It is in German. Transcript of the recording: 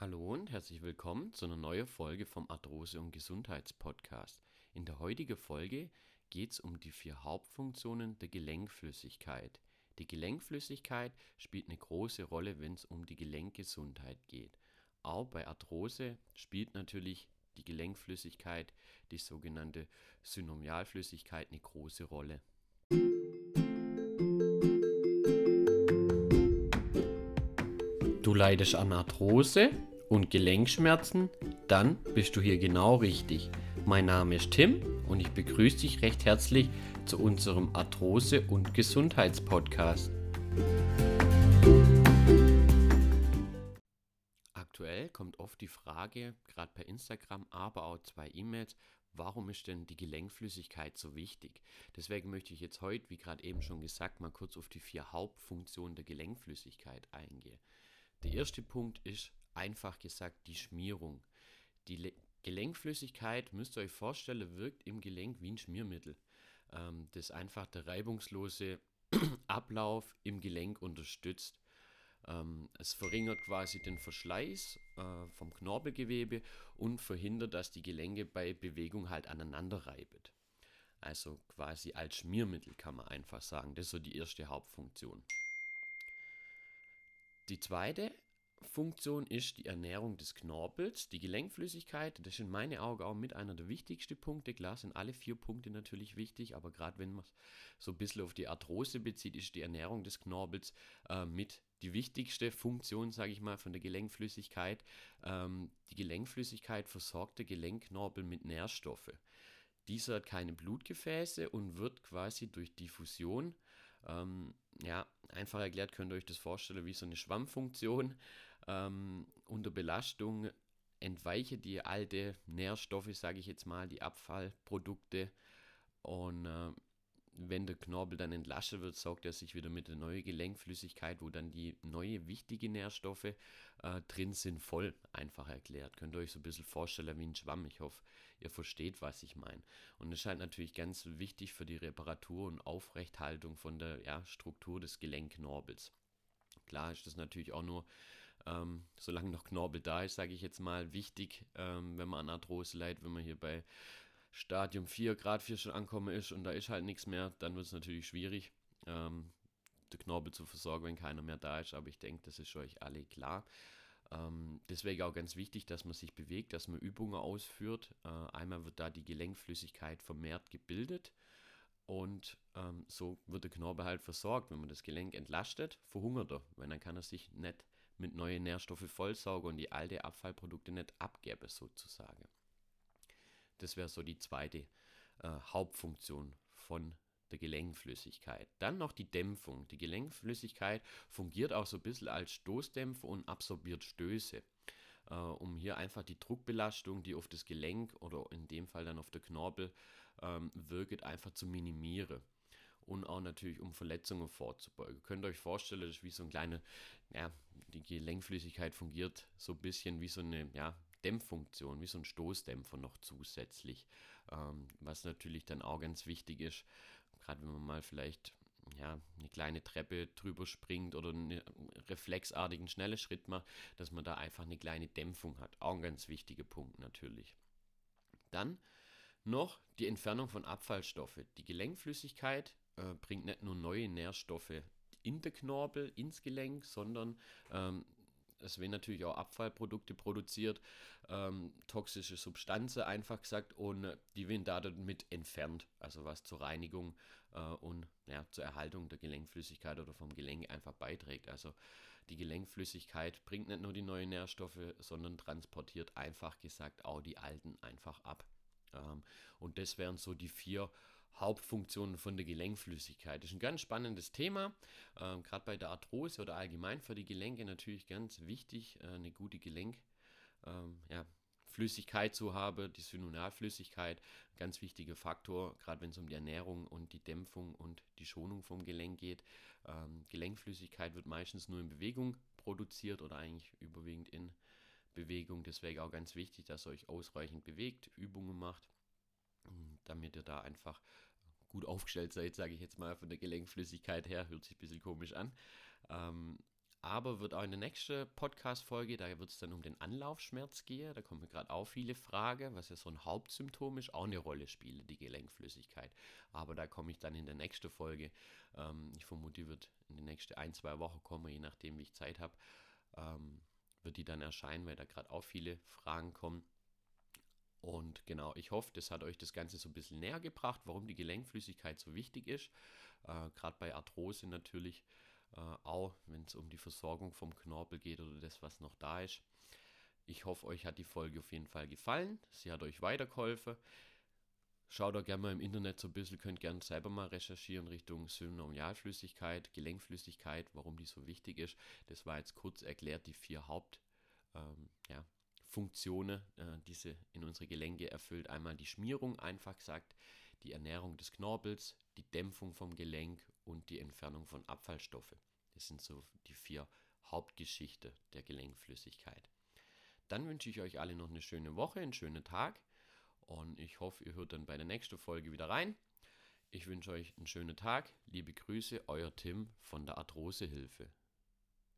Hallo und herzlich willkommen zu einer neuen Folge vom Arthrose- und Gesundheitspodcast. In der heutigen Folge geht es um die vier Hauptfunktionen der Gelenkflüssigkeit. Die Gelenkflüssigkeit spielt eine große Rolle, wenn es um die Gelenkgesundheit geht. Auch bei Arthrose spielt natürlich die Gelenkflüssigkeit, die sogenannte Synomialflüssigkeit, eine große Rolle. Du leidest an Arthrose und Gelenkschmerzen? Dann bist du hier genau richtig. Mein Name ist Tim und ich begrüße dich recht herzlich zu unserem Arthrose- und Gesundheitspodcast. Aktuell kommt oft die Frage, gerade per Instagram, aber auch zwei E-Mails, warum ist denn die Gelenkflüssigkeit so wichtig? Deswegen möchte ich jetzt heute, wie gerade eben schon gesagt, mal kurz auf die vier Hauptfunktionen der Gelenkflüssigkeit eingehen. Der erste Punkt ist einfach gesagt die Schmierung. Die Le Gelenkflüssigkeit, müsst ihr euch vorstellen, wirkt im Gelenk wie ein Schmiermittel, ähm, das einfach der reibungslose Ablauf im Gelenk unterstützt. Ähm, es verringert quasi den Verschleiß äh, vom Knorpelgewebe und verhindert, dass die Gelenke bei Bewegung halt aneinander reiben. Also quasi als Schmiermittel kann man einfach sagen. Das ist so die erste Hauptfunktion. Die zweite Funktion ist die Ernährung des Knorpels, die Gelenkflüssigkeit. Das ist in meinen Augen auch mit einer der wichtigsten Punkte. Klar sind alle vier Punkte natürlich wichtig, aber gerade wenn man so ein bisschen auf die Arthrose bezieht, ist die Ernährung des Knorpels äh, mit die wichtigste Funktion, sage ich mal, von der Gelenkflüssigkeit. Ähm, die Gelenkflüssigkeit versorgt der Gelenkknorpel mit Nährstoffen. Dieser hat keine Blutgefäße und wird quasi durch Diffusion ähm, ja, einfach erklärt könnt ihr euch das vorstellen wie so eine Schwammfunktion. Ähm, unter Belastung entweichen die alte Nährstoffe, sage ich jetzt mal, die Abfallprodukte. Und äh, wenn der Knorpel dann entlastet wird, saugt er sich wieder mit der neuen Gelenkflüssigkeit, wo dann die neue wichtige Nährstoffe äh, drin sind, voll einfach erklärt. Könnt ihr euch so ein bisschen vorstellen wie ein Schwamm. Ich hoffe, ihr versteht, was ich meine. Und es scheint natürlich ganz wichtig für die Reparatur und Aufrechthaltung von der ja, Struktur des Gelenkknorpels. Klar ist das natürlich auch nur, ähm, solange noch Knorpel da ist, sage ich jetzt mal, wichtig, ähm, wenn man an Arthrose leidet, wenn man hier bei Stadium 4, Grad 4 schon ankommen ist und da ist halt nichts mehr, dann wird es natürlich schwierig, ähm, den Knorpel zu versorgen, wenn keiner mehr da ist. Aber ich denke, das ist euch alle klar. Ähm, deswegen auch ganz wichtig, dass man sich bewegt, dass man Übungen ausführt. Äh, einmal wird da die Gelenkflüssigkeit vermehrt gebildet und ähm, so wird der Knorpel halt versorgt. Wenn man das Gelenk entlastet, verhungert er, weil dann kann er sich nicht mit neuen Nährstoffen vollsaugen und die alten Abfallprodukte nicht abgeben sozusagen. Das wäre so die zweite äh, Hauptfunktion von der Gelenkflüssigkeit. Dann noch die Dämpfung. Die Gelenkflüssigkeit fungiert auch so ein bisschen als Stoßdämpfer und absorbiert Stöße, äh, um hier einfach die Druckbelastung, die auf das Gelenk oder in dem Fall dann auf der Knorpel ähm, wirkt, einfach zu minimieren. Und auch natürlich, um Verletzungen vorzubeugen. Könnt ihr euch vorstellen, das ist wie so ein kleiner, ja, die Gelenkflüssigkeit fungiert so ein bisschen wie so eine, ja, Dämpffunktion, wie so ein Stoßdämpfer noch zusätzlich. Ähm, was natürlich dann auch ganz wichtig ist, gerade wenn man mal vielleicht ja, eine kleine Treppe drüber springt oder einen reflexartigen schnellen Schritt macht, dass man da einfach eine kleine Dämpfung hat. Auch ein ganz wichtiger Punkt natürlich. Dann noch die Entfernung von Abfallstoffen. Die Gelenkflüssigkeit äh, bringt nicht nur neue Nährstoffe in den Knorpel, ins Gelenk, sondern ähm, es werden natürlich auch Abfallprodukte produziert, ähm, toxische Substanzen einfach gesagt, und die werden damit entfernt, also was zur Reinigung äh, und ja, zur Erhaltung der Gelenkflüssigkeit oder vom Gelenk einfach beiträgt. Also die Gelenkflüssigkeit bringt nicht nur die neuen Nährstoffe, sondern transportiert einfach gesagt auch die alten einfach ab. Ähm, und das wären so die vier Hauptfunktionen von der Gelenkflüssigkeit. Das ist ein ganz spannendes Thema, ähm, gerade bei der Arthrose oder allgemein für die Gelenke natürlich ganz wichtig, äh, eine gute Gelenkflüssigkeit ähm, ja, zu haben, die Synonalflüssigkeit, ganz wichtiger Faktor, gerade wenn es um die Ernährung und die Dämpfung und die Schonung vom Gelenk geht. Ähm, Gelenkflüssigkeit wird meistens nur in Bewegung produziert oder eigentlich überwiegend in Bewegung, deswegen auch ganz wichtig, dass ihr euch ausreichend bewegt, Übungen macht damit ihr da einfach gut aufgestellt seid, sage ich jetzt mal von der Gelenkflüssigkeit her, hört sich ein bisschen komisch an. Ähm, aber wird auch in der nächsten Podcast-Folge, da wird es dann um den Anlaufschmerz gehen. Da kommen gerade auch viele Fragen, was ja so ein Hauptsymptom ist, auch eine Rolle spielt, die Gelenkflüssigkeit. Aber da komme ich dann in der nächsten Folge. Ähm, ich vermute, wird in den nächsten ein, zwei Wochen kommen, je nachdem, wie ich Zeit habe, ähm, wird die dann erscheinen, weil da gerade auch viele Fragen kommen. Und genau, ich hoffe, das hat euch das Ganze so ein bisschen näher gebracht, warum die Gelenkflüssigkeit so wichtig ist. Äh, gerade bei Arthrose natürlich äh, auch wenn es um die Versorgung vom Knorpel geht oder das, was noch da ist. Ich hoffe, euch hat die Folge auf jeden Fall gefallen. Sie hat euch weitergeholfen. Schaut doch gerne mal im Internet so ein bisschen, könnt gerne selber mal recherchieren Richtung Synovialflüssigkeit, Gelenkflüssigkeit, warum die so wichtig ist. Das war jetzt kurz erklärt, die vier Hauptfunktionen, ähm, ja, äh, die sie in unsere Gelenke erfüllt. Einmal die Schmierung, einfach gesagt, die Ernährung des Knorpels, die Dämpfung vom Gelenk und die Entfernung von Abfallstoffen. Das sind so die vier Hauptgeschichte der Gelenkflüssigkeit. Dann wünsche ich euch alle noch eine schöne Woche, einen schönen Tag und ich hoffe, ihr hört dann bei der nächsten Folge wieder rein. Ich wünsche euch einen schönen Tag. Liebe Grüße, euer Tim von der Arthrosehilfe.